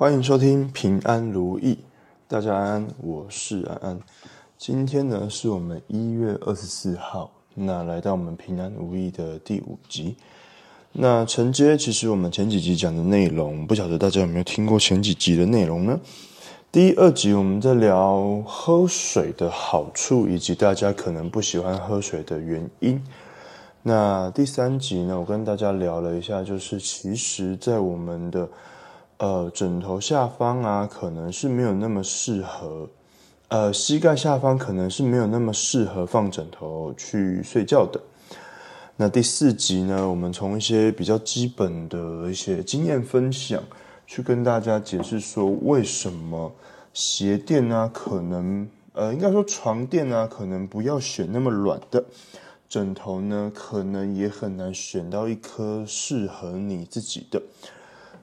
欢迎收听平安如意，大家安安，我是安安。今天呢是我们一月二十四号，那来到我们平安如意的第五集。那承接其实我们前几集讲的内容，不晓得大家有没有听过前几集的内容呢？第一、二集我们在聊喝水的好处，以及大家可能不喜欢喝水的原因。那第三集呢，我跟大家聊了一下，就是其实在我们的呃枕头下方啊，可能是没有那么适合，呃膝盖下方可能是没有那么适合放枕头去睡觉的。那第四集呢，我们从一些比较基本的一些经验分享，去跟大家解释说，为什么鞋垫啊，可能呃应该说床垫啊，可能不要选那么软的。枕头呢，可能也很难选到一颗适合你自己的。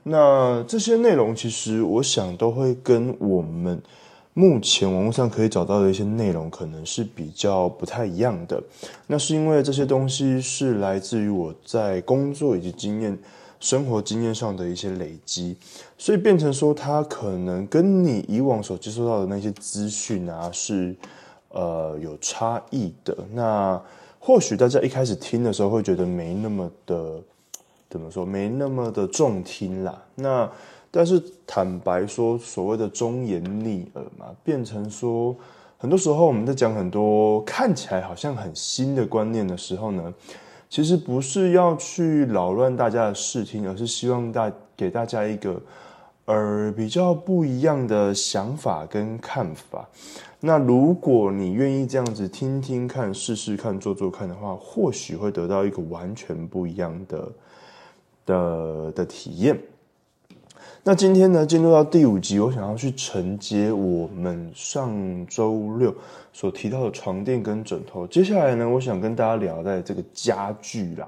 那这些内容，其实我想都会跟我们目前网络上可以找到的一些内容，可能是比较不太一样的。那是因为这些东西是来自于我在工作以及经验、生活经验上的一些累积，所以变成说，它可能跟你以往所接收到的那些资讯啊，是呃有差异的。那或许大家一开始听的时候会觉得没那么的，怎么说，没那么的中听啦。那但是坦白说，所谓的忠言逆耳嘛，变成说，很多时候我们在讲很多看起来好像很新的观念的时候呢，其实不是要去扰乱大家的视听，而是希望大给大家一个。而比较不一样的想法跟看法，那如果你愿意这样子听听看、试试看、做做看的话，或许会得到一个完全不一样的的的体验。那今天呢，进入到第五集，我想要去承接我们上周六所提到的床垫跟枕头。接下来呢，我想跟大家聊在这个家具啦，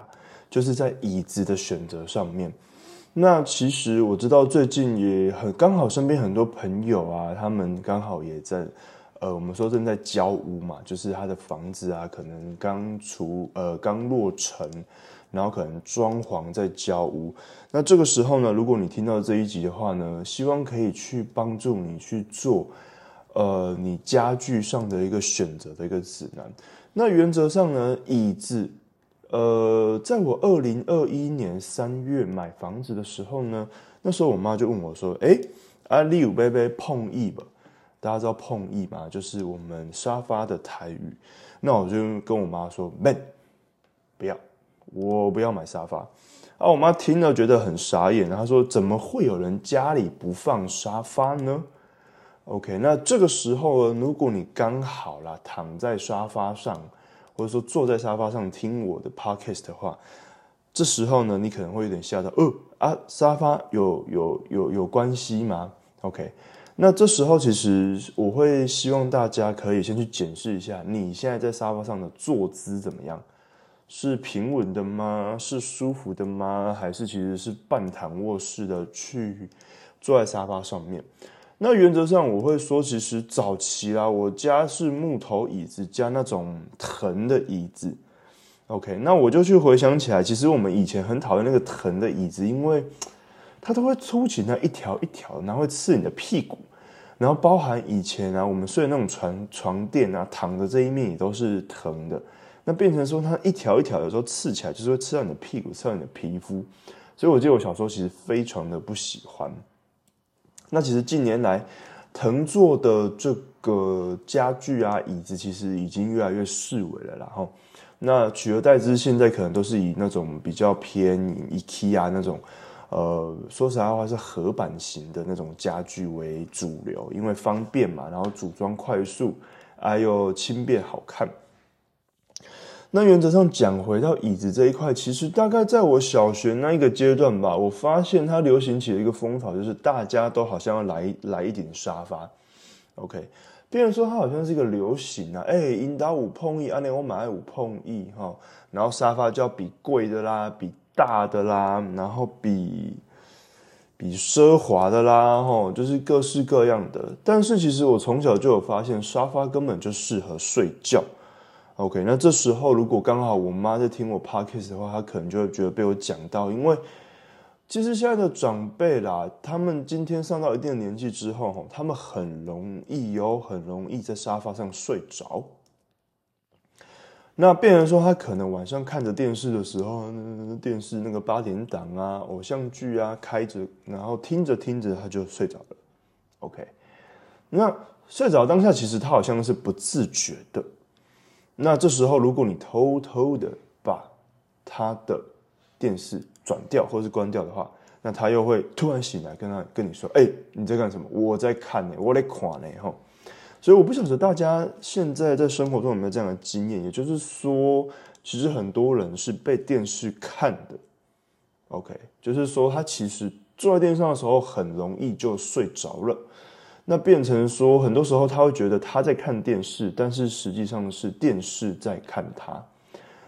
就是在椅子的选择上面。那其实我知道最近也很刚好，身边很多朋友啊，他们刚好也在，呃，我们说正在交屋嘛，就是他的房子啊，可能刚出呃刚落成，然后可能装潢在交屋。那这个时候呢，如果你听到这一集的话呢，希望可以去帮助你去做，呃，你家具上的一个选择的一个指南。那原则上呢，椅子。呃，在我二零二一年三月买房子的时候呢，那时候我妈就问我说：“哎，阿丽五贝贝碰椅吧？大家知道碰椅吗？就是我们沙发的台语。”那我就跟我妈说：“Man，不要，我不要买沙发。”啊，我妈听了觉得很傻眼，她说：“怎么会有人家里不放沙发呢？”OK，那这个时候呢，如果你刚好啦躺在沙发上。或者说坐在沙发上听我的 podcast 的话，这时候呢，你可能会有点吓到，哦啊，沙发有有有有关系吗？OK，那这时候其实我会希望大家可以先去检视一下，你现在在沙发上的坐姿怎么样？是平稳的吗？是舒服的吗？还是其实是半躺卧式的去坐在沙发上面？那原则上我会说，其实早期啦，我家是木头椅子加那种藤的椅子。OK，那我就去回想起来，其实我们以前很讨厌那个藤的椅子，因为它都会凸起那一条一条，然后会刺你的屁股。然后包含以前啊，我们睡那种床床垫啊，躺的这一面也都是藤的。那变成说它一条一条，有时候刺起来就是会刺到你的屁股，刺到你的皮肤。所以我记得我小时候其实非常的不喜欢。那其实近年来，藤座的这个家具啊、椅子，其实已经越来越式微了。然后，那取而代之，现在可能都是以那种比较偏 IKEA 那种，呃，说实在话是合板型的那种家具为主流，因为方便嘛，然后组装快速，还有轻便好看。那原则上讲，回到椅子这一块，其实大概在我小学那一个阶段吧，我发现它流行起了一个风潮，就是大家都好像要来来一点沙发。OK，别人说它好像是一个流行啊，哎，引导五碰一，啊，那我买五碰一哈，然后沙发就要比贵的啦，比大的啦，然后比比奢华的啦，哈，就是各式各样的。但是其实我从小就有发现，沙发根本就适合睡觉。OK，那这时候如果刚好我妈在听我 podcast 的话，她可能就会觉得被我讲到，因为其实现在的长辈啦，他们今天上到一定的年纪之后，他们很容易哦，很容易在沙发上睡着。那变成说，他可能晚上看着电视的时候，电视那个八点档啊、偶像剧啊开着，然后听着听着他就睡着了。OK，那睡着当下其实他好像是不自觉的。那这时候如果你偷偷的把他的电视转掉或是关掉的话，那他又会突然醒来，跟他跟你说：“哎，你在干什么？我在看呢，我在看呢。”哈，所以我不晓得大家现在在生活中有没有这样的经验，也就是说，其实很多人是被电视看的。OK，就是说他其实坐在电视上的时候很容易就睡着了，那变成说很多时候他会觉得他在看电视，但是实际上是电视在看他。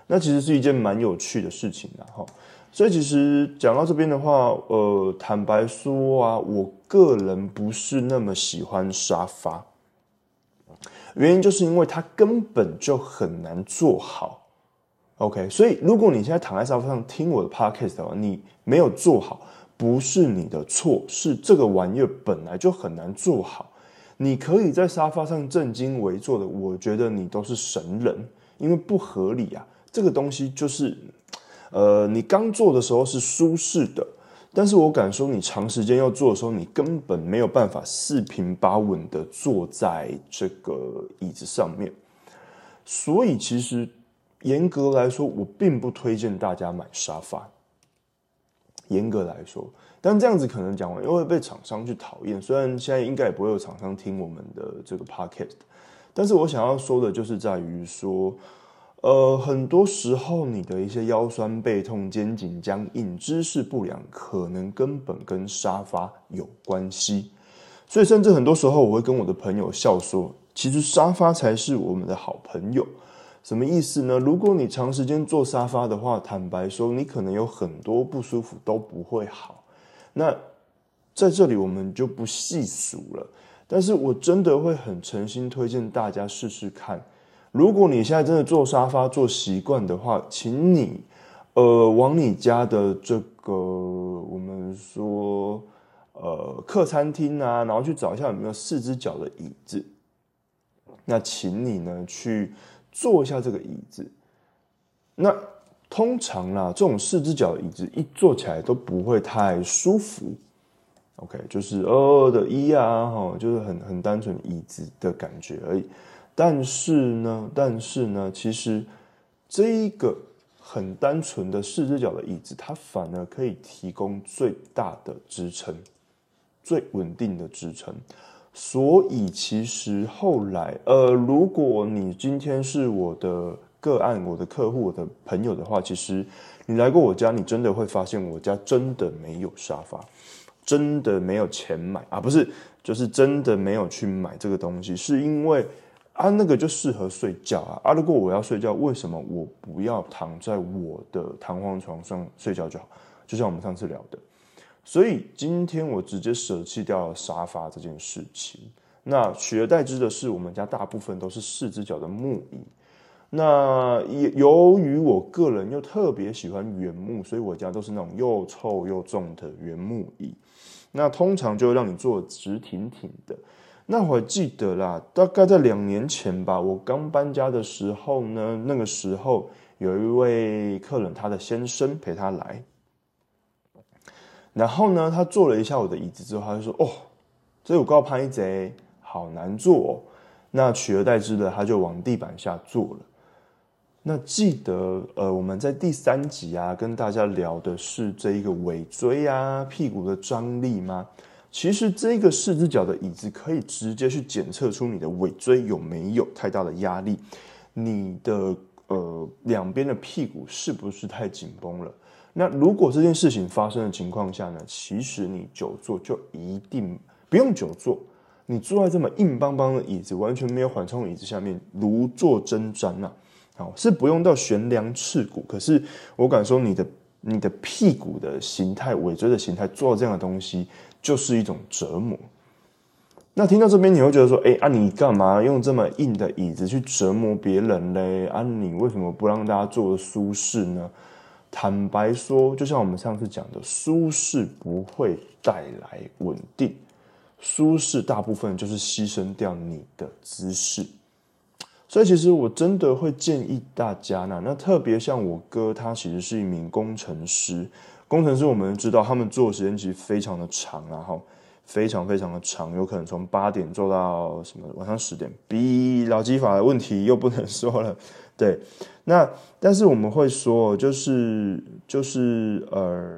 那其实是一件蛮有趣的事情的哈，所以其实讲到这边的话，呃，坦白说啊，我个人不是那么喜欢沙发，原因就是因为它根本就很难做好。OK，所以如果你现在躺在沙发上听我的 Podcast 的话，你没有做好，不是你的错，是这个玩意儿本来就很难做好。你可以在沙发上正襟危坐的，我觉得你都是神人，因为不合理啊。这个东西就是，呃，你刚做的时候是舒适的，但是我敢说，你长时间要做的时候，你根本没有办法四平八稳的坐在这个椅子上面。所以，其实严格来说，我并不推荐大家买沙发。严格来说，但这样子可能讲完又会被厂商去讨厌。虽然现在应该也不会有厂商听我们的这个 podcast，但是我想要说的就是在于说。呃，很多时候你的一些腰酸背痛、肩颈僵硬、姿势不良，可能根本跟沙发有关系。所以，甚至很多时候我会跟我的朋友笑说，其实沙发才是我们的好朋友。什么意思呢？如果你长时间坐沙发的话，坦白说，你可能有很多不舒服都不会好。那在这里我们就不细数了。但是我真的会很诚心推荐大家试试看。如果你现在真的坐沙发坐习惯的话，请你，呃，往你家的这个我们说，呃，客餐厅啊，然后去找一下有没有四只脚的椅子。那请你呢去坐一下这个椅子。那通常啦，这种四只脚的椅子一坐起来都不会太舒服。OK，就是哦的一啊，哈，就是很很单纯椅子的感觉而已。但是呢，但是呢，其实这一个很单纯的四只脚的椅子，它反而可以提供最大的支撑，最稳定的支撑。所以其实后来，呃，如果你今天是我的个案、我的客户、我的朋友的话，其实你来过我家，你真的会发现我家真的没有沙发，真的没有钱买啊，不是，就是真的没有去买这个东西，是因为。啊，那个就适合睡觉啊！啊，如果我要睡觉，为什么我不要躺在我的弹簧床上睡觉就好？就像我们上次聊的，所以今天我直接舍弃掉了沙发这件事情。那取而代之的是，我们家大部分都是四只脚的木椅。那也由于我个人又特别喜欢原木，所以我家都是那种又臭又重的原木椅。那通常就让你坐直挺挺的。那我记得啦，大概在两年前吧，我刚搬家的时候呢，那个时候有一位客人，他的先生陪他来，然后呢，他坐了一下我的椅子之后，他就说：“哦，这有高拍贼，好难坐。”那取而代之的，他就往地板下坐了。那记得呃，我们在第三集啊，跟大家聊的是这一个尾椎啊、屁股的张力吗？其实这个四只脚的椅子可以直接去检测出你的尾椎有没有太大的压力，你的呃两边的屁股是不是太紧绷了？那如果这件事情发生的情况下呢？其实你久坐就一定不用久坐，你坐在这么硬邦邦的椅子，完全没有缓冲椅子下面，如坐针毡呐，好是不用到悬梁刺骨，可是我敢说你的你的屁股的形态、尾椎的形态，做这样的东西。就是一种折磨。那听到这边，你会觉得说：“哎啊，你干嘛用这么硬的椅子去折磨别人嘞？啊，你为什么不让大家坐的舒适呢？”坦白说，就像我们上次讲的，舒适不会带来稳定，舒适大部分就是牺牲掉你的姿势。所以，其实我真的会建议大家呢，那特别像我哥，他其实是一名工程师。工程师我们知道，他们做的时间其实非常的长，然后非常非常的长，有可能从八点做到什么晚上十点。比劳基法的问题又不能说了，对。那但是我们会说，就是就是呃，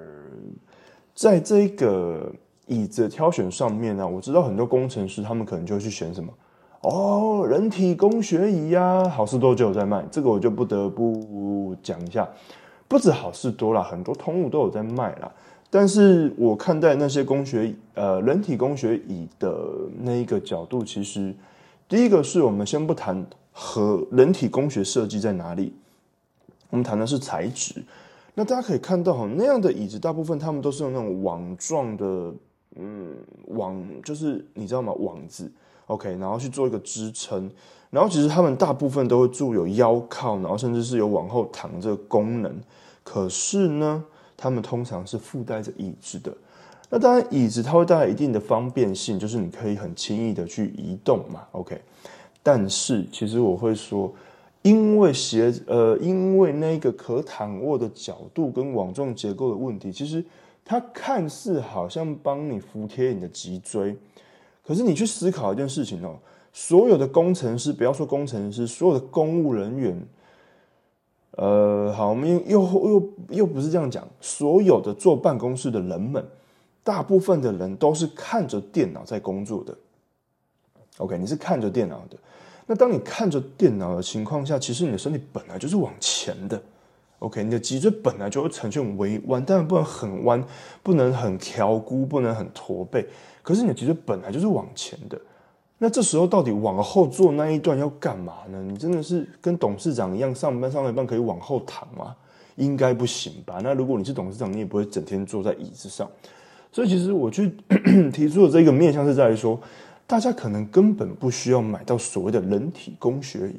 在这个椅子挑选上面呢，我知道很多工程师他们可能就会去选什么。哦，人体工学椅呀，好事多就有在卖，这个我就不得不讲一下。不止好事多啦，很多通路都有在卖啦。但是我看待那些工学呃人体工学椅的那一个角度，其实第一个是我们先不谈和人体工学设计在哪里，我们谈的是材质。那大家可以看到哈，那样的椅子大部分他们都是用那种网状的，嗯，网就是你知道吗？网子。OK，然后去做一个支撑，然后其实他们大部分都会做有腰靠，然后甚至是有往后躺这个功能。可是呢，他们通常是附带着椅子的。那当然，椅子它会带来一定的方便性，就是你可以很轻易的去移动嘛。OK，但是其实我会说，因为鞋呃，因为那个可躺卧的角度跟网状结构的问题，其实它看似好像帮你服贴你的脊椎。可是你去思考一件事情哦，所有的工程师，不要说工程师，所有的公务人员，呃，好，我们又又又不是这样讲，所有的坐办公室的人们，大部分的人都是看着电脑在工作的。OK，你是看着电脑的，那当你看着电脑的情况下，其实你的身体本来就是往前的。OK，你的脊椎本来就会呈现微弯，当然不能很弯，不能很挑箍，不能很驼背。可是你的脊椎本来就是往前的，那这时候到底往后坐那一段要干嘛呢？你真的是跟董事长一样，上班上到一半可以往后躺吗？应该不行吧？那如果你是董事长，你也不会整天坐在椅子上。所以其实我去 提出的这个面向是在于说，大家可能根本不需要买到所谓的人体工学椅，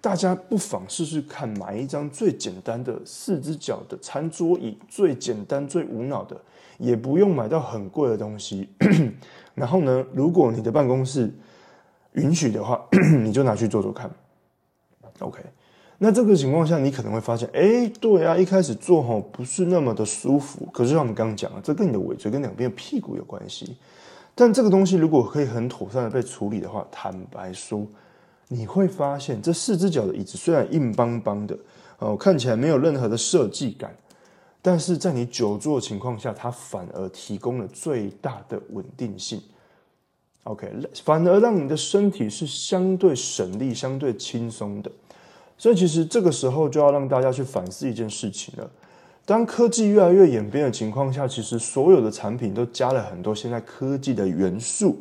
大家不妨试试看买一张最简单的四只脚的餐桌椅，最简单最无脑的。也不用买到很贵的东西，然后呢，如果你的办公室允许的话，你就拿去做做看。OK，那这个情况下，你可能会发现，哎，对啊，一开始做吼不是那么的舒服。可是像我们刚刚讲了，这跟你的尾椎跟两边的屁股有关系。但这个东西如果可以很妥善的被处理的话，坦白说，你会发现这四只脚的椅子虽然硬邦邦的哦，看起来没有任何的设计感。但是在你久坐的情况下，它反而提供了最大的稳定性。OK，反而让你的身体是相对省力、相对轻松的。所以，其实这个时候就要让大家去反思一件事情了：当科技越来越演变的情况下，其实所有的产品都加了很多现在科技的元素。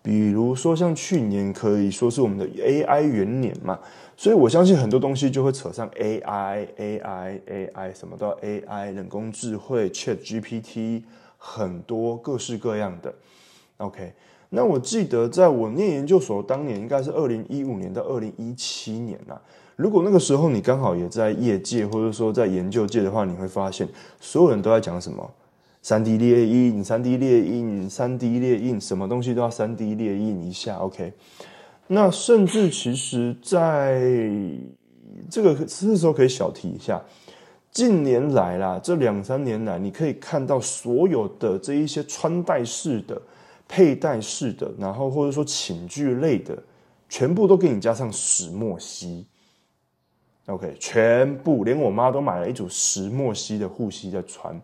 比如说，像去年可以说是我们的 AI 元年嘛。所以我相信很多东西就会扯上 AI、AI、AI，什么都 AI，人工智慧、Chat GPT，很多各式各样的。OK，那我记得在我念研究所当年，应该是二零一五年到二零一七年呐。如果那个时候你刚好也在业界，或者说在研究界的话，你会发现所有人都在讲什么三 D 列印、三 D 列印、三 D 列印，什么东西都要三 D 列印一下。OK。那甚至其实，在这个这时候可以小提一下，近年来啦，这两三年来，你可以看到所有的这一些穿戴式的、佩戴式的，然后或者说寝具类的，全部都给你加上石墨烯。OK，全部连我妈都买了一组石墨烯的护膝在穿。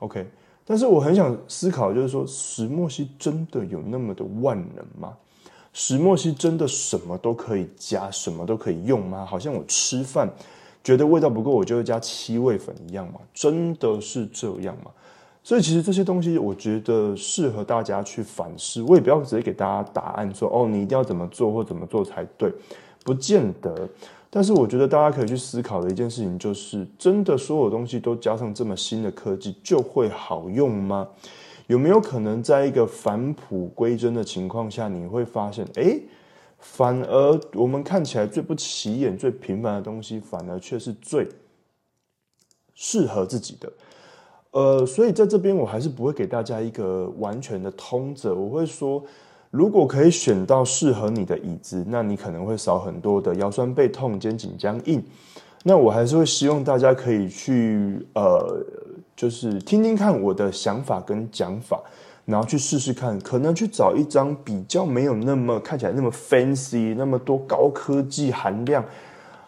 OK，但是我很想思考，就是说石墨烯真的有那么的万能吗？石墨烯真的什么都可以加，什么都可以用吗？好像我吃饭觉得味道不够，我就会加七味粉一样吗？真的是这样吗？所以其实这些东西，我觉得适合大家去反思。我也不要直接给大家答案，说哦，你一定要怎么做或怎么做才对，不见得。但是我觉得大家可以去思考的一件事情，就是真的所有东西都加上这么新的科技，就会好用吗？有没有可能在一个返璞归真的情况下，你会发现，哎，反而我们看起来最不起眼、最平凡的东西，反而却是最适合自己的。呃，所以在这边我还是不会给大家一个完全的通则，我会说，如果可以选到适合你的椅子，那你可能会少很多的腰酸背痛、肩颈僵硬。那我还是会希望大家可以去呃，就是听听看我的想法跟讲法，然后去试试看，可能去找一张比较没有那么看起来那么 fancy、那么多高科技含量。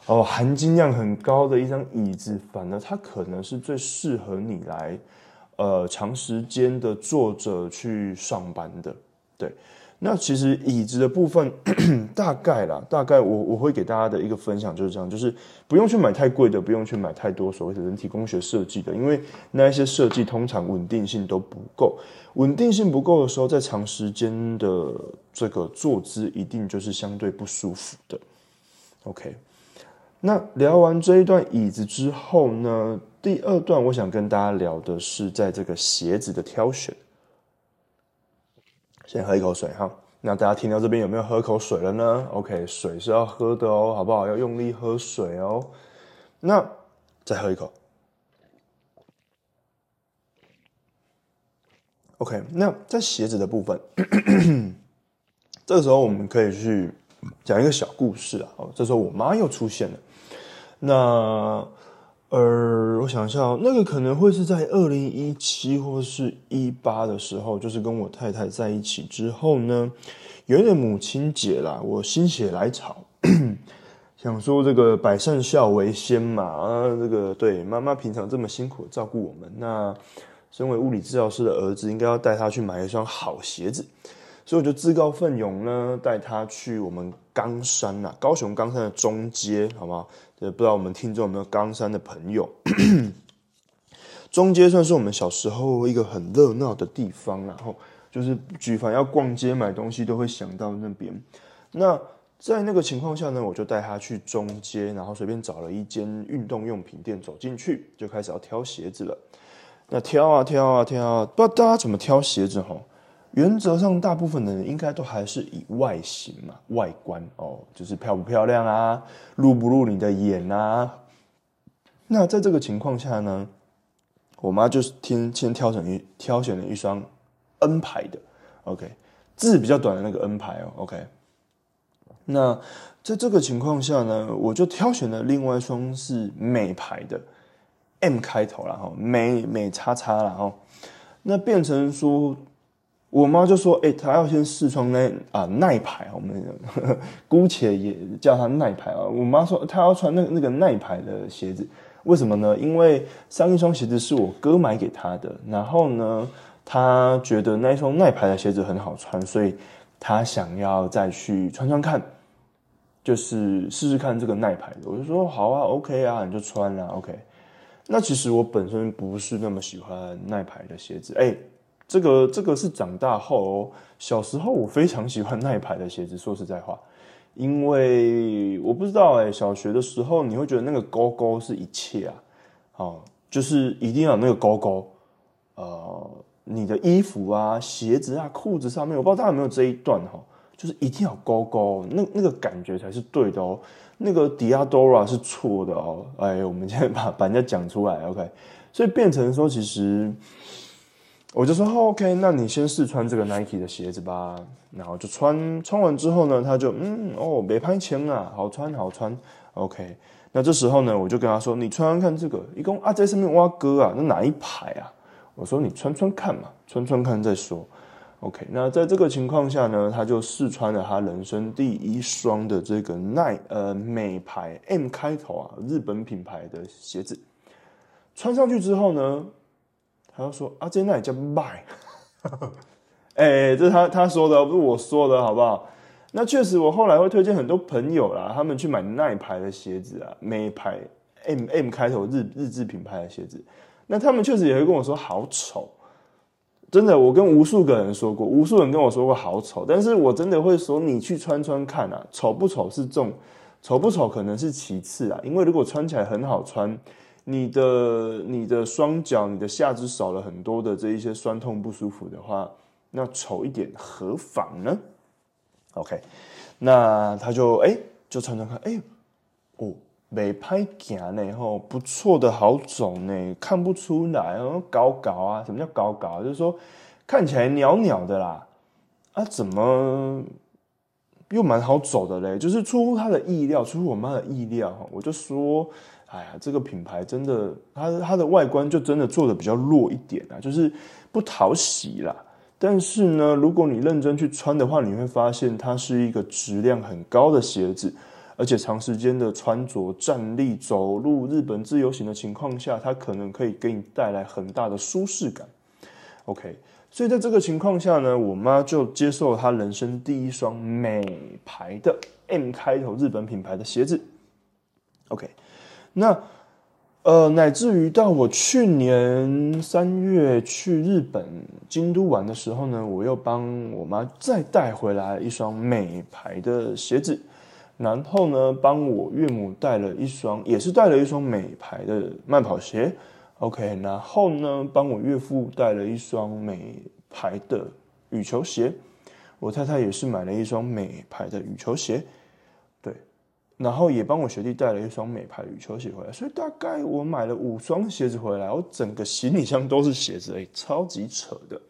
哦，含金量很高的一张椅子，反而它可能是最适合你来，呃，长时间的坐着去上班的。对，那其实椅子的部分，大概啦，大概我我会给大家的一个分享就是这样，就是不用去买太贵的，不用去买太多所谓的人体工学设计的，因为那一些设计通常稳定性都不够，稳定性不够的时候，在长时间的这个坐姿一定就是相对不舒服的。OK。那聊完这一段椅子之后呢？第二段我想跟大家聊的是在这个鞋子的挑选。先喝一口水哈。那大家听到这边有没有喝口水了呢？OK，水是要喝的哦，好不好？要用力喝水哦。那再喝一口。OK，那在鞋子的部分，这个时候我们可以去讲一个小故事啊。哦，这时候我妈又出现了。那，呃，我想一下，那个可能会是在二零一七或是一八的时候，就是跟我太太在一起之后呢，有一点母亲节啦，我心血来潮，想说这个百善孝为先嘛，啊，这个对妈妈平常这么辛苦照顾我们，那身为物理治疗师的儿子，应该要带她去买一双好鞋子。所以我就自告奋勇呢，带他去我们冈山呐，高雄冈山的中街，好吗？也不知道我们听众有没有冈山的朋友。中街算是我们小时候一个很热闹的地方，然后就是举凡要逛街买东西都会想到那边。那在那个情况下呢，我就带他去中街，然后随便找了一间运动用品店，走进去就开始要挑鞋子了。那挑啊挑啊挑啊，不知道大家怎么挑鞋子哈？原则上，大部分的人应该都还是以外形嘛，外观哦，就是漂不漂亮啊，入不入你的眼啊。那在这个情况下呢，我妈就是先先挑选一挑选了一双 N 牌的，OK，字比较短的那个 N 牌哦，OK。那在这个情况下呢，我就挑选了另外一双是美牌的 M 开头然后美美叉叉然后那变成说。我妈就说：“哎，她要先试穿那啊耐牌，我们姑且也叫它耐牌啊。”我妈说她要穿那那个耐牌的鞋子，为什么呢？因为上一双鞋子是我哥买给她的，然后呢，她觉得那一双耐牌的鞋子很好穿，所以她想要再去穿穿看，就是试试看这个耐牌的。我就说：“好啊，OK 啊，你就穿啊，OK。”那其实我本身不是那么喜欢耐牌的鞋子，哎。这个这个是长大后哦，小时候我非常喜欢耐牌的鞋子。说实在话，因为我不知道哎，小学的时候你会觉得那个勾勾是一切啊，好，就是一定要有那个勾勾。呃，你的衣服啊、鞋子啊、裤子上面，我不知道大家有没有这一段哈，就是一定要勾勾，那那个感觉才是对的哦。那个 Diadora 是错的哦。哎，我们现在把把人家讲出来，OK，所以变成说其实。我就说 OK，那你先试穿这个 Nike 的鞋子吧。然后就穿，穿完之后呢，他就嗯哦，没拍钱啊，好穿好穿。OK，那这时候呢，我就跟他说，你穿穿看这个，一共啊在上面挖哥啊，那哪一排啊？我说你穿穿看嘛，穿穿看再说。OK，那在这个情况下呢，他就试穿了他人生第一双的这个耐呃美牌 M 开头啊日本品牌的鞋子。穿上去之后呢？他就说：“啊，这那也叫卖，哎，这是他他说的，不是我说的，好不好？那确实，我后来会推荐很多朋友啦，他们去买耐牌的鞋子啊，美牌 M M 开头日日制品牌的鞋子，那他们确实也会跟我说好丑，真的，我跟无数个人说过，无数人跟我说过好丑，但是我真的会说，你去穿穿看啊，丑不丑是重，丑不丑可能是其次啊，因为如果穿起来很好穿。”你的你的双脚、你的下肢少了很多的这一些酸痛不舒服的话，那丑一点何妨呢？OK，那他就哎就穿穿看，哎哦没拍行呢，吼，不错的好走呢，看不出来哦，高高啊，什么叫高高？就是说看起来袅袅的啦，啊，怎么又蛮好走的嘞？就是出乎他的意料，出乎我妈的意料，我就说。哎呀，这个品牌真的，它它的外观就真的做的比较弱一点啊，就是不讨喜啦。但是呢，如果你认真去穿的话，你会发现它是一个质量很高的鞋子，而且长时间的穿着、站立、走路、日本自由行的情况下，它可能可以给你带来很大的舒适感。OK，所以在这个情况下呢，我妈就接受了她人生第一双美牌的 M 开头日本品牌的鞋子。OK。那，呃，乃至于到我去年三月去日本京都玩的时候呢，我又帮我妈再带回来一双美牌的鞋子，然后呢，帮我岳母带了一双，也是带了一双美牌的慢跑鞋，OK，然后呢，帮我岳父带了一双美牌的羽球鞋，我太太也是买了一双美牌的羽球鞋。然后也帮我学弟带了一双美牌羽球鞋回来，所以大概我买了五双鞋子回来，我整个行李箱都是鞋子，哎，超级扯的。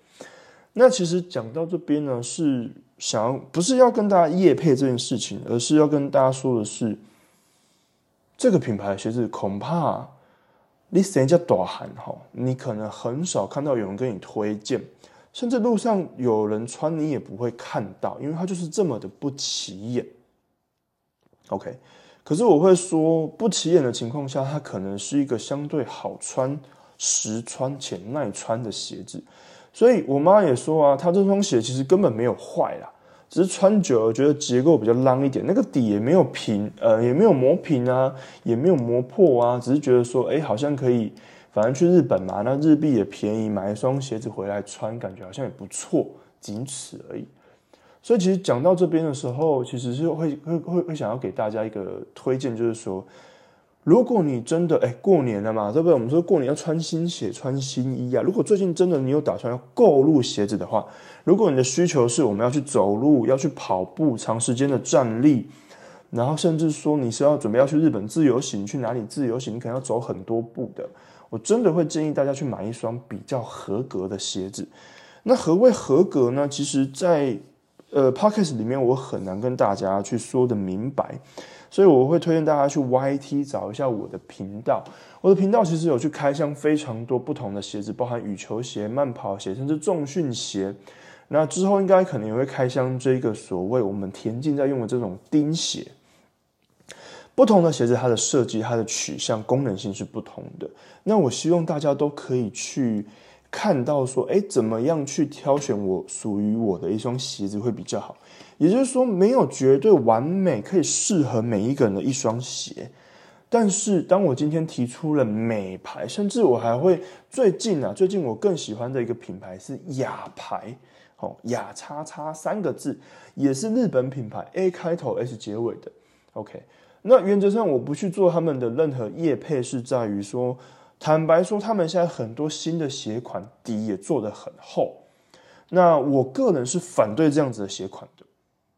那其实讲到这边呢，是想要不是要跟大家夜配这件事情，而是要跟大家说的是，这个品牌的鞋子恐怕你人家短喊哈，你可能很少看到有人跟你推荐，甚至路上有人穿你也不会看到，因为它就是这么的不起眼。OK，可是我会说，不起眼的情况下，它可能是一个相对好穿、实穿且耐穿的鞋子。所以我妈也说啊，她这双鞋其实根本没有坏啦，只是穿久了觉得结构比较浪一点，那个底也没有平，呃，也没有磨平啊，也没有磨破啊，只是觉得说，哎，好像可以，反正去日本嘛，那日币也便宜，买一双鞋子回来穿，感觉好像也不错，仅此而已。所以其实讲到这边的时候，其实是会会会会想要给大家一个推荐，就是说，如果你真的哎过年了嘛，对不对？我们说过年要穿新鞋、穿新衣啊。如果最近真的你有打算要购入鞋子的话，如果你的需求是我们要去走路、要去跑步、长时间的站立，然后甚至说你是要准备要去日本自由行，去哪里自由行，你可能要走很多步的，我真的会建议大家去买一双比较合格的鞋子。那何谓合格呢？其实，在呃，podcast 里面我很难跟大家去说的明白，所以我会推荐大家去 YT 找一下我的频道。我的频道其实有去开箱非常多不同的鞋子，包含羽球鞋、慢跑鞋，甚至重训鞋。那之后应该可能也会开箱这个所谓我们田径在用的这种钉鞋。不同的鞋子，它的设计、它的取向、功能性是不同的。那我希望大家都可以去。看到说，哎，怎么样去挑选我属于我的一双鞋子会比较好？也就是说，没有绝对完美可以适合每一个人的一双鞋。但是，当我今天提出了美牌，甚至我还会最近啊，最近我更喜欢的一个品牌是雅牌，哦，雅叉叉三个字，也是日本品牌，A 开头 S 结尾的。OK，那原则上我不去做他们的任何业配，是在于说。坦白说，他们现在很多新的鞋款底也做得很厚。那我个人是反对这样子的鞋款的。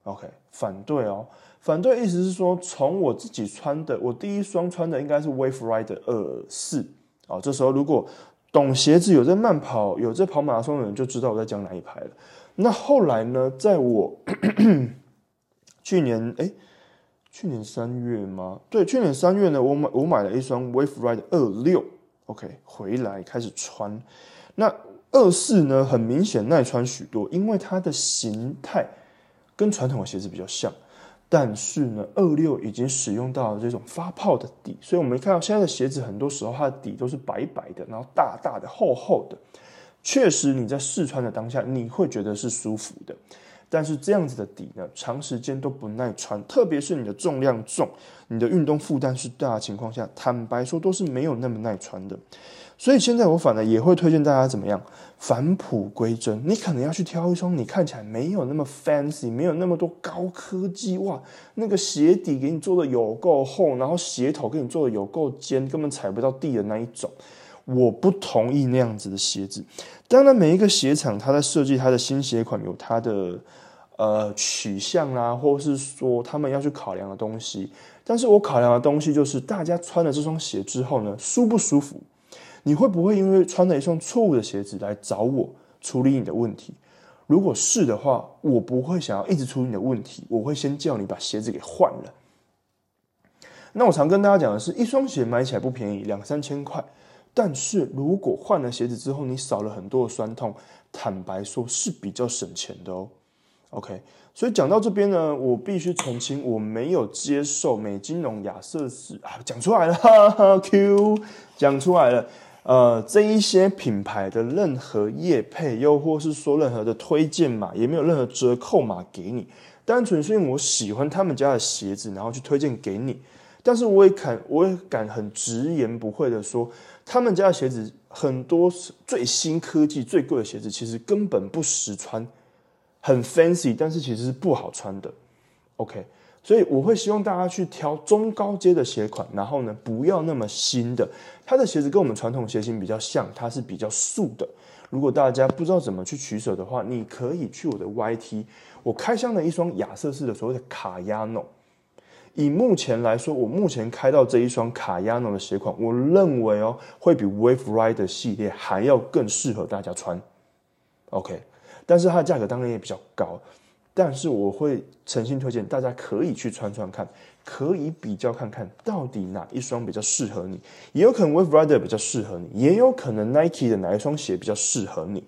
OK，反对哦，反对意思是说，从我自己穿的，我第一双穿的应该是 Wave Rider 二四。哦，这时候如果懂鞋子、有在慢跑、有在跑马拉松的人就知道我在讲哪一排了。那后来呢，在我 去年哎，去年三月吗？对，去年三月呢，我买我买了一双 Wave Rider 二六。OK，回来开始穿。那二四呢？很明显耐穿许多，因为它的形态跟传统的鞋子比较像。但是呢，二六已经使用到了这种发泡的底，所以我们看到现在的鞋子，很多时候它的底都是白白的，然后大大的、厚厚的。确实，你在试穿的当下，你会觉得是舒服的。但是这样子的底呢，长时间都不耐穿，特别是你的重量重、你的运动负担是大的情况下，坦白说都是没有那么耐穿的。所以现在我反而也会推荐大家怎么样返璞归真。你可能要去挑一双你看起来没有那么 fancy、没有那么多高科技哇，那个鞋底给你做的有够厚，然后鞋头给你做的有够尖，根本踩不到地的那一种。我不同意那样子的鞋子。当然，每一个鞋厂它在设计它的新鞋款有它的。呃取向啊，或是说他们要去考量的东西。但是我考量的东西就是大家穿了这双鞋之后呢，舒不舒服？你会不会因为穿了一双错误的鞋子来找我处理你的问题？如果是的话，我不会想要一直处理你的问题，我会先叫你把鞋子给换了。那我常跟大家讲的是，一双鞋买起来不便宜，两三千块。但是如果换了鞋子之后，你少了很多的酸痛，坦白说是比较省钱的哦。OK，所以讲到这边呢，我必须澄清，我没有接受美金融亚瑟士啊，讲出来了，哈哈 Q 讲出来了。呃，这一些品牌的任何业配，又或是说任何的推荐码，也没有任何折扣码给你，单纯是因为我喜欢他们家的鞋子，然后去推荐给你。但是我也敢，我也敢很直言不讳的说，他们家的鞋子很多最新科技、最贵的鞋子，其实根本不实穿，很 fancy，但是其实是不好穿的。OK，所以我会希望大家去挑中高阶的鞋款，然后呢，不要那么新的。它的鞋子跟我们传统鞋型比较像，它是比较素的。如果大家不知道怎么去取舍的话，你可以去我的 YT，我开箱了一双亚瑟士的所谓的卡亚诺。以目前来说，我目前开到这一双卡亚诺的鞋款，我认为哦，会比 Wave Rider 系列还要更适合大家穿。OK，但是它的价格当然也比较高，但是我会诚心推荐大家可以去穿穿看，可以比较看看到底哪一双比较适合你。也有可能 Wave Rider 比较适合你，也有可能 Nike 的哪一双鞋比较适合你。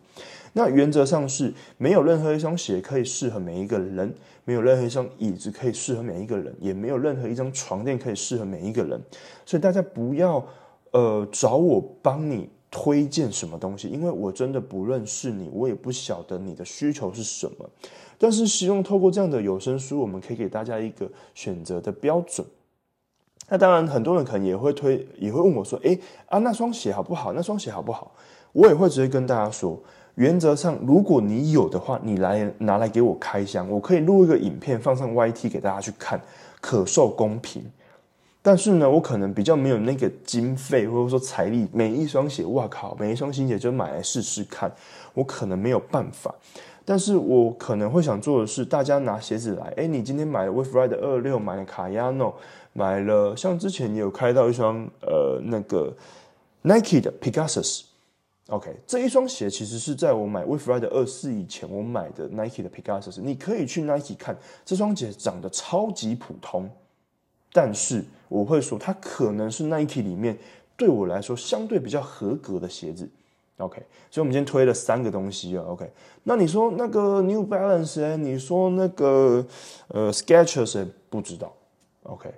那原则上是没有任何一双鞋可以适合每一个人。没有任何一张椅子可以适合每一个人，也没有任何一张床垫可以适合每一个人，所以大家不要呃找我帮你推荐什么东西，因为我真的不认识你，我也不晓得你的需求是什么。但是希望透过这样的有声书，我们可以给大家一个选择的标准。那当然，很多人可能也会推，也会问我说：“哎啊，那双鞋好不好？那双鞋好不好？”我也会直接跟大家说。原则上，如果你有的话，你来拿来给我开箱，我可以录一个影片放上 YT 给大家去看，可受公平。但是呢，我可能比较没有那个经费或者说财力，每一双鞋，哇靠，每一双新鞋就买来试试看，我可能没有办法。但是我可能会想做的是，大家拿鞋子来，哎，你今天买了 w i f r i d e 二六，买了卡亚诺，买了像之前你有开到一双呃那个 Nike 的 Pegasus。OK，这一双鞋其实是在我买 w i f r i d e 二四以前我买的 Nike 的 Pegasus。你可以去 Nike 看这双鞋长得超级普通，但是我会说它可能是 Nike 里面对我来说相对比较合格的鞋子。OK，所以我们今天推了三个东西啊。OK，那你说那个 New Balance，你说那个呃 Skechers，不知道。OK。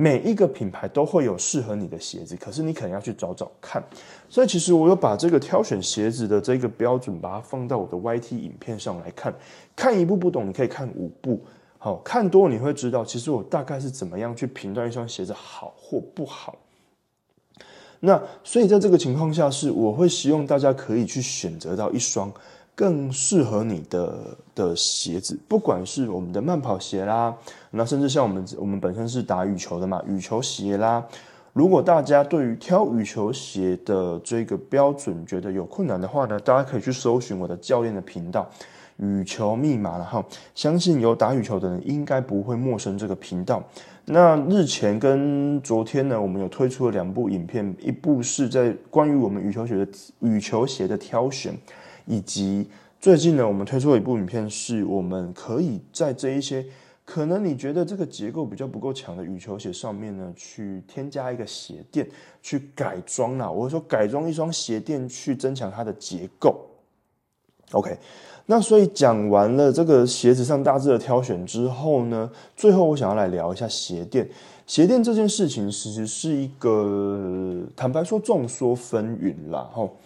每一个品牌都会有适合你的鞋子，可是你可能要去找找看。所以其实我有把这个挑选鞋子的这个标准，把它放到我的 YT 影片上来看。看一步不懂，你可以看五步。好看多你会知道，其实我大概是怎么样去评断一双鞋子好或不好。那所以在这个情况下，是我会希望大家可以去选择到一双。更适合你的的鞋子，不管是我们的慢跑鞋啦，那甚至像我们我们本身是打羽球的嘛，羽球鞋啦。如果大家对于挑羽球鞋的这个标准觉得有困难的话呢，大家可以去搜寻我的教练的频道“羽球密码”了哈。相信有打羽球的人应该不会陌生这个频道。那日前跟昨天呢，我们有推出了两部影片，一部是在关于我们羽球鞋的羽球鞋的挑选。以及最近呢，我们推出了一部影片，是我们可以在这一些可能你觉得这个结构比较不够强的羽球鞋上面呢，去添加一个鞋垫，去改装啊。我说改装一双鞋垫去增强它的结构。OK，那所以讲完了这个鞋子上大致的挑选之后呢，最后我想要来聊一下鞋垫。鞋垫这件事情其实是一个坦白说众说纷纭啦，吼。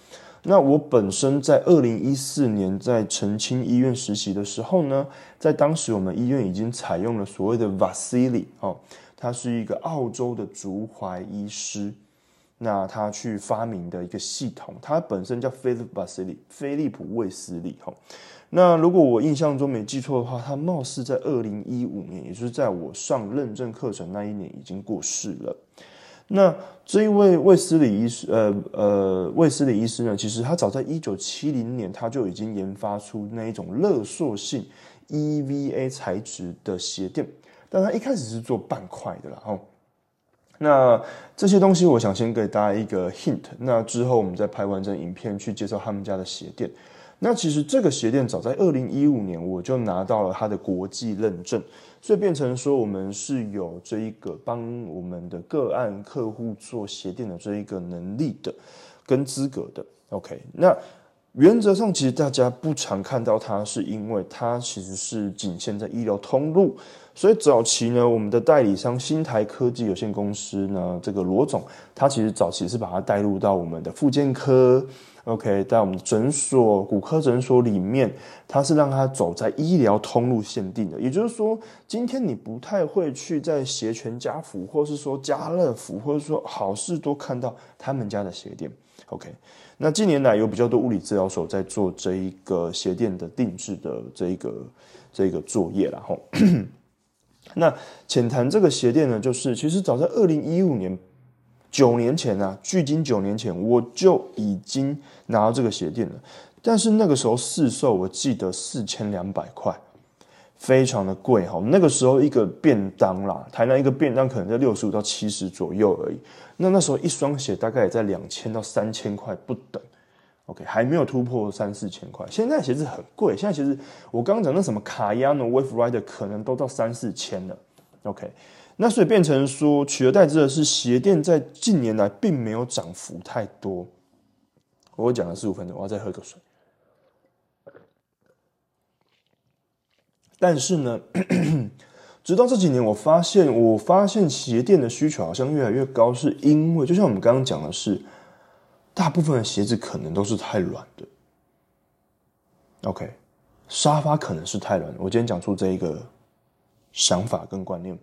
那我本身在二零一四年在澄清医院实习的时候呢，在当时我们医院已经采用了所谓的 Vasili 哦，他是一个澳洲的足踝医师，那他去发明的一个系统，它本身叫 Philip Vasili，菲利普卫斯理哈。那如果我印象中没记错的话，他貌似在二零一五年，也就是在我上认证课程那一年已经过世了。那这一位卫斯理医师，呃呃，卫斯理医师呢，其实他早在一九七零年他就已经研发出那一种勒索性 EVA 材质的鞋垫，但他一开始是做半块的啦，吼。那这些东西，我想先给大家一个 hint。那之后我们再拍完整影片去介绍他们家的鞋垫。那其实这个鞋垫早在二零一五年我就拿到了它的国际认证，所以变成说我们是有这一个帮我们的个案客户做鞋垫的这一个能力的跟资格的。OK，那原则上其实大家不常看到它，是因为它其实是仅限在医疗通路。所以早期呢，我们的代理商新台科技有限公司呢，这个罗总，他其实早期是把它带入到我们的复健科，OK，在我们诊所、骨科诊所里面，他是让他走在医疗通路限定的。也就是说，今天你不太会去在鞋全家福，或是说家乐福，或者说好事多看到他们家的鞋垫，OK。那近年来有比较多物理治疗所在做这一个鞋垫的定制的这一个这个作业然后。那浅谈这个鞋垫呢，就是其实早在二零一五年，九年前啊，距今九年前，我就已经拿到这个鞋垫了。但是那个时候市售，我记得四千两百块，非常的贵哈。那个时候一个便当啦，台南一个便当可能在六十五到七十左右而已。那那时候一双鞋大概也在两千到三千块不等。OK，还没有突破三四千块。现在鞋子很贵，现在鞋子我刚刚讲那什么卡亚诺 Wave Rider 可能都到三四千了。OK，那所以变成说取而代之的是鞋垫在近年来并没有涨幅太多。我讲了十五分钟，我要再喝个水。但是呢，直到这几年，我发现我发现鞋垫的需求好像越来越高，是因为就像我们刚刚讲的是。大部分的鞋子可能都是太软的。OK，沙发可能是太软。我今天讲出这一个想法跟观念，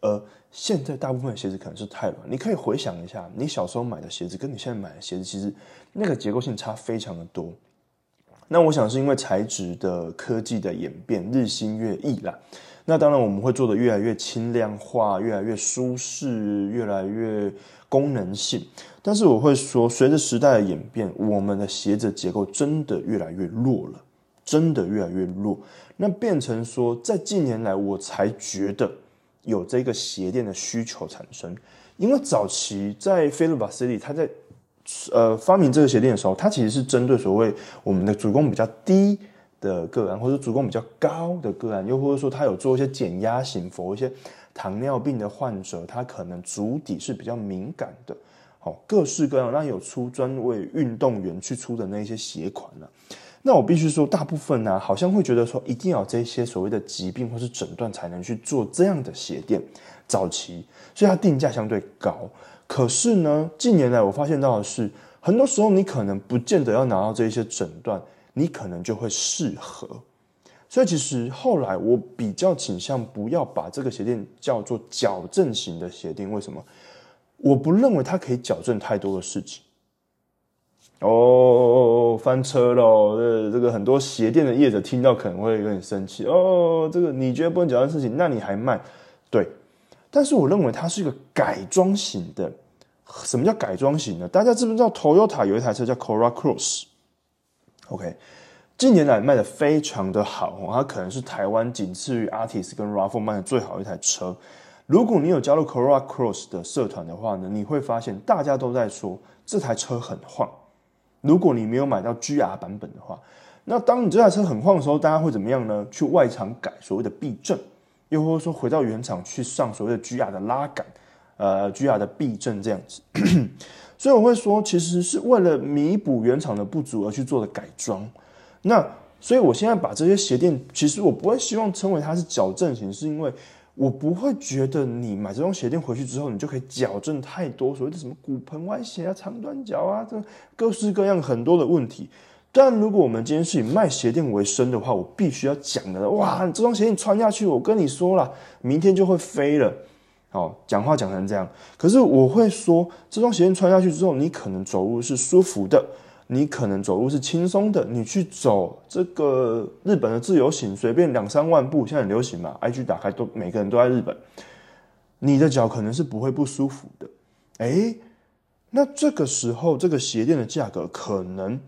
呃，现在大部分的鞋子可能是太软。你可以回想一下，你小时候买的鞋子跟你现在买的鞋子，其实那个结构性差非常的多。那我想是因为材质的科技的演变，日新月异啦。那当然我们会做的越来越轻量化，越来越舒适，越来越功能性。但是我会说，随着时代的演变，我们的鞋子结构真的越来越弱了，真的越来越弱。那变成说，在近年来，我才觉得有这个鞋垫的需求产生。因为早期在菲利巴斯利，他在呃发明这个鞋垫的时候，它其实是针对所谓我们的足弓比较低的个案，或者足弓比较高的个案，又或者说他有做一些减压型，否一些糖尿病的患者，他可能足底是比较敏感的。好，各式各样，那有出专为运动员去出的那些鞋款呢？那我必须说，大部分呢，好像会觉得说，一定要这些所谓的疾病或是诊断才能去做这样的鞋垫。早期，所以它定价相对高。可是呢，近年来我发现到的是，很多时候你可能不见得要拿到这些诊断，你可能就会适合。所以其实后来我比较倾向不要把这个鞋垫叫做矫正型的鞋垫，为什么？我不认为它可以矫正太多的事情。哦，翻车了！这个很多鞋店的业者听到可能会有点生气。哦，这个你觉得不能矫正事情，那你还卖？对，但是我认为它是一个改装型的。什么叫改装型呢？大家知不知道？Toyota 有一台车叫 Corolla Cross，OK，近年来卖的非常的好，它可能是台湾仅次于 Artis 跟 Rav4 卖的最好一台车。如果你有加入 Corolla Cross 的社团的话呢，你会发现大家都在说这台车很晃。如果你没有买到 GR 版本的话，那当你这台车很晃的时候，大家会怎么样呢？去外场改所谓的避震，又或者说回到原厂去上所谓的 GR 的拉杆，呃，GR 的避震这样子。所以我会说，其实是为了弥补原厂的不足而去做的改装。那所以我现在把这些鞋垫，其实我不会希望称为它是矫正型，是因为。我不会觉得你买这双鞋垫回去之后，你就可以矫正太多所谓的什么骨盆歪斜啊、长短脚啊，这各式各样很多的问题。但如果我们今天是以卖鞋垫为生的话，我必须要讲的，哇，这双鞋你穿下去，我跟你说了，明天就会飞了。哦，讲话讲成这样，可是我会说，这双鞋垫穿下去之后，你可能走路是舒服的。你可能走路是轻松的，你去走这个日本的自由行，随便两三万步，现在很流行嘛，IG 打开都每个人都在日本，你的脚可能是不会不舒服的。哎，那这个时候这个鞋垫的价格可能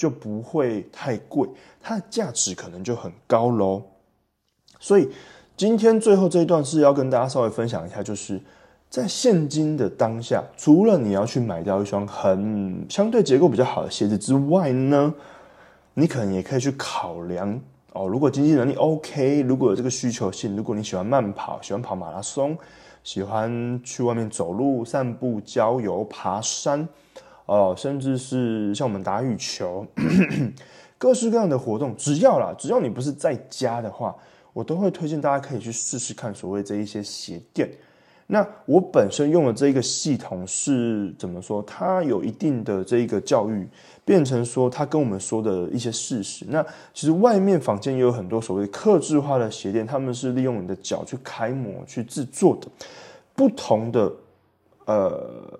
就不会太贵，它的价值可能就很高喽。所以今天最后这一段是要跟大家稍微分享一下，就是在现今的当下，除了你要去买掉一双很相对结构比较好的鞋子之外呢，你可能也可以去考量。哦，如果经济能力 OK，如果有这个需求性，如果你喜欢慢跑，喜欢跑马拉松，喜欢去外面走路、散步、郊游、爬山，哦，甚至是像我们打羽球，各式各样的活动，只要啦，只要你不是在家的话，我都会推荐大家可以去试试看所谓这一些鞋垫。那我本身用的这一个系统是怎么说？它有一定的这一个教育。变成说，它跟我们说的一些事实。那其实外面坊间也有很多所谓克制化的鞋垫，他们是利用你的脚去开模去制作的。不同的呃，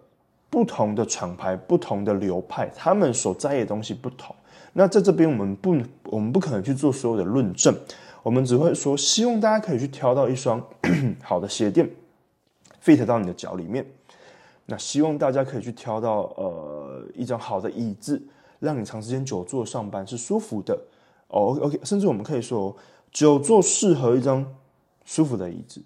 不同的厂牌、不同的流派，他们所在的东西不同。那在这边，我们不，我们不可能去做所有的论证，我们只会说，希望大家可以去挑到一双 好的鞋垫，fit 到你的脚里面。那希望大家可以去挑到呃一张好的椅子。让你长时间久坐上班是舒服的哦，OK，甚至我们可以说，久坐适合一张舒服的椅子，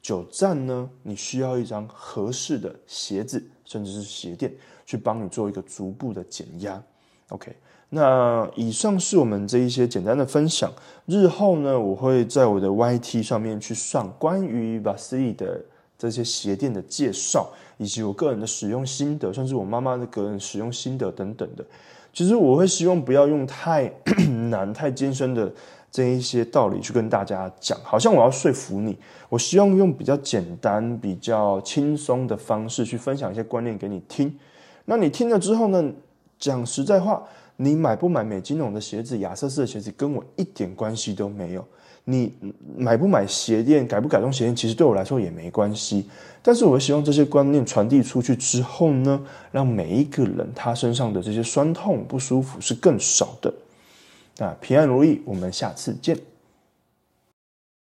久站呢，你需要一张合适的鞋子，甚至是鞋垫，去帮你做一个逐步的减压。OK，那以上是我们这一些简单的分享。日后呢，我会在我的 YT 上面去上关于 Vasili 的这些鞋垫的介绍。以及我个人的使用心得，甚至我妈妈的个人使用心得等等的，其实我会希望不要用太 难、太艰深的这一些道理去跟大家讲，好像我要说服你。我希望用比较简单、比较轻松的方式去分享一些观念给你听。那你听了之后呢？讲实在话，你买不买美津浓的鞋子、亚瑟士的鞋子，跟我一点关系都没有。你买不买鞋垫，改不改动鞋垫，其实对我来说也没关系。但是，我希望这些观念传递出去之后呢，让每一个人他身上的这些酸痛不舒服是更少的。那平安如意，我们下次见。